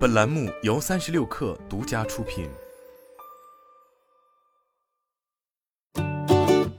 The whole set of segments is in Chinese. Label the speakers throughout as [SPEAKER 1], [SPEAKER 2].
[SPEAKER 1] 本栏目由三十六氪独家出品。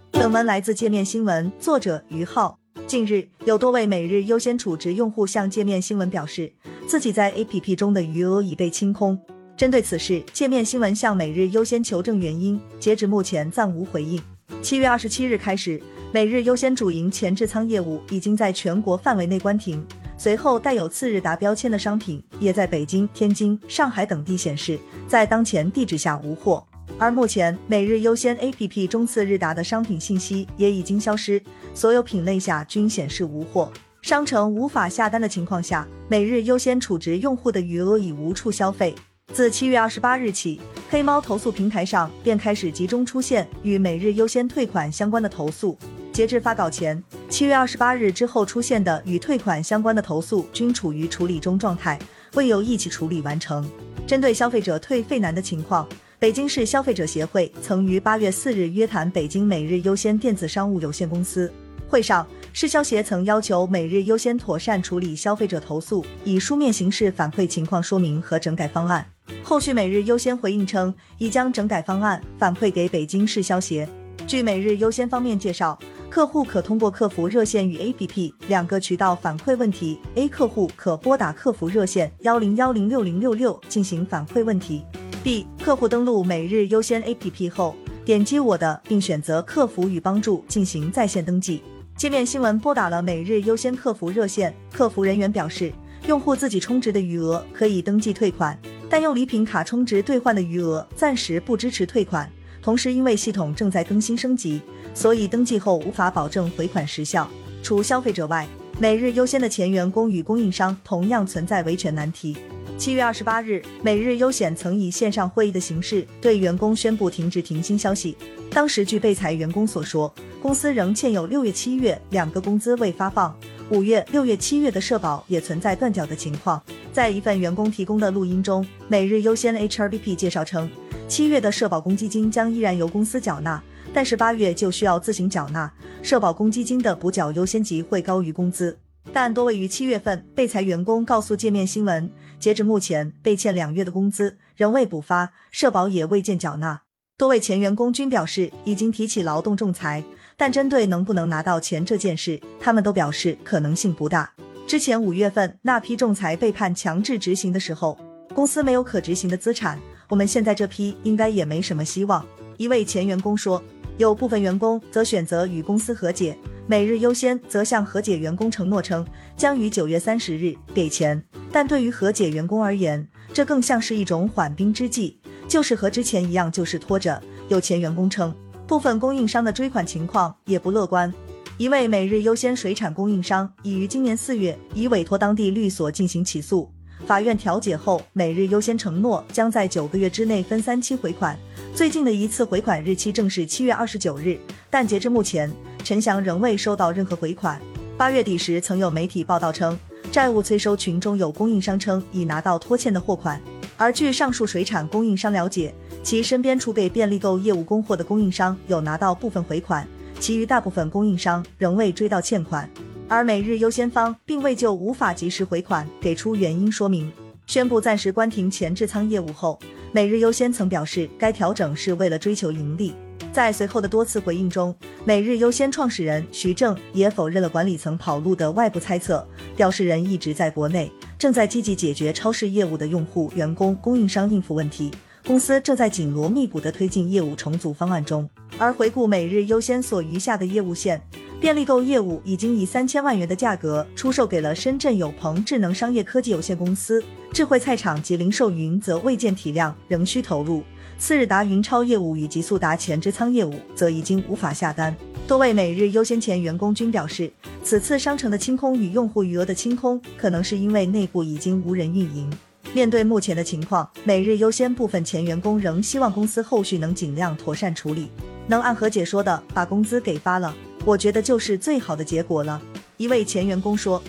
[SPEAKER 2] 本文来自界面新闻，作者于浩。近日，有多位每日优先储值用户向界面新闻表示，自己在 APP 中的余额已被清空。针对此事，界面新闻向每日优先求证原因，截止目前暂无回应。七月二十七日开始，每日优先主营前置仓业务已经在全国范围内关停。随后，带有次日达标签的商品也在北京、天津、上海等地显示在当前地址下无货。而目前，每日优先 APP 中次日达的商品信息也已经消失，所有品类下均显示无货。商城无法下单的情况下，每日优先储值用户的余额已无处消费。自七月二十八日起，黑猫投诉平台上便开始集中出现与每日优先退款相关的投诉。截至发稿前，七月二十八日之后出现的与退款相关的投诉均处于处理中状态，未有一起处理完成。针对消费者退费难的情况，北京市消费者协会曾于八月四日约谈北京每日优先电子商务有限公司。会上，市消协曾要求每日优先妥善处理消费者投诉，以书面形式反馈情况说明和整改方案。后续每日优先回应称，已将整改方案反馈给北京市消协。据每日优先方面介绍。客户可通过客服热线与 APP 两个渠道反馈问题。A 客户可拨打客服热线幺零幺零六零六六进行反馈问题。B 客户登录每日优先 APP 后，点击我的并选择客服与帮助进行在线登记。界面新闻拨打了每日优先客服热线，客服人员表示，用户自己充值的余额可以登记退款，但用礼品卡充值兑换的余额暂时不支持退款。同时，因为系统正在更新升级，所以登记后无法保证回款时效。除消费者外，每日优先的前员工与供应商同样存在维权难题。七月二十八日，每日优险曾以线上会议的形式对员工宣布停职停薪消息。当时，据被裁员工所说，公司仍欠有六月、七月两个工资未发放，五月、六月、七月的社保也存在断缴的情况。在一份员工提供的录音中，每日优先 HRBP 介绍称。七月的社保公积金将依然由公司缴纳，但是八月就需要自行缴纳。社保公积金的补缴优先级会高于工资，但多位于七月份被裁员工告诉界面新闻，截至目前被欠两月的工资仍未补发，社保也未见缴纳。多位前员工均表示已经提起劳动仲裁，但针对能不能拿到钱这件事，他们都表示可能性不大。之前五月份那批仲裁被判强制执行的时候，公司没有可执行的资产。我们现在这批应该也没什么希望。一位前员工说，有部分员工则选择与公司和解，每日优先则向和解员工承诺称将于九月三十日给钱。但对于和解员工而言，这更像是一种缓兵之计，就是和之前一样，就是拖着。有前员工称，部分供应商的追款情况也不乐观。一位每日优先水产供应商已于今年四月已委托当地律所进行起诉。法院调解后，每日优先承诺将在九个月之内分三期回款。最近的一次回款日期正是七月二十九日，但截至目前，陈翔仍未收到任何回款。八月底时，曾有媒体报道称，债务催收群中有供应商称已拿到拖欠的货款。而据上述水产供应商了解，其身边储备便利购业务供货的供应商有拿到部分回款，其余大部分供应商仍未追到欠款。而每日优先方并未就无法及时回款给出原因说明，宣布暂时关停前置仓业务后，每日优先曾表示该调整是为了追求盈利。在随后的多次回应中，每日优先创始人徐正也否认了管理层跑路的外部猜测，表示人一直在国内，正在积极解决超市业务的用户、员工、供应商应付问题，公司正在紧锣密鼓地推进业务重组方案中。而回顾每日优先所余下的业务线。便利购业务已经以三千万元的价格出售给了深圳友朋智能商业科技有限公司，智慧菜场及零售云则未见体量，仍需投入。次日达云超业务与极速达前置仓业务则已经无法下单。多位每日优先前员工均表示，此次商城的清空与用户余额的清空，可能是因为内部已经无人运营。面对目前的情况，每日优先部分前员工仍希望公司后续能尽量妥善处理，能按和解说的把工资给发了。我觉得就是最好的结果了。一位前员工说：“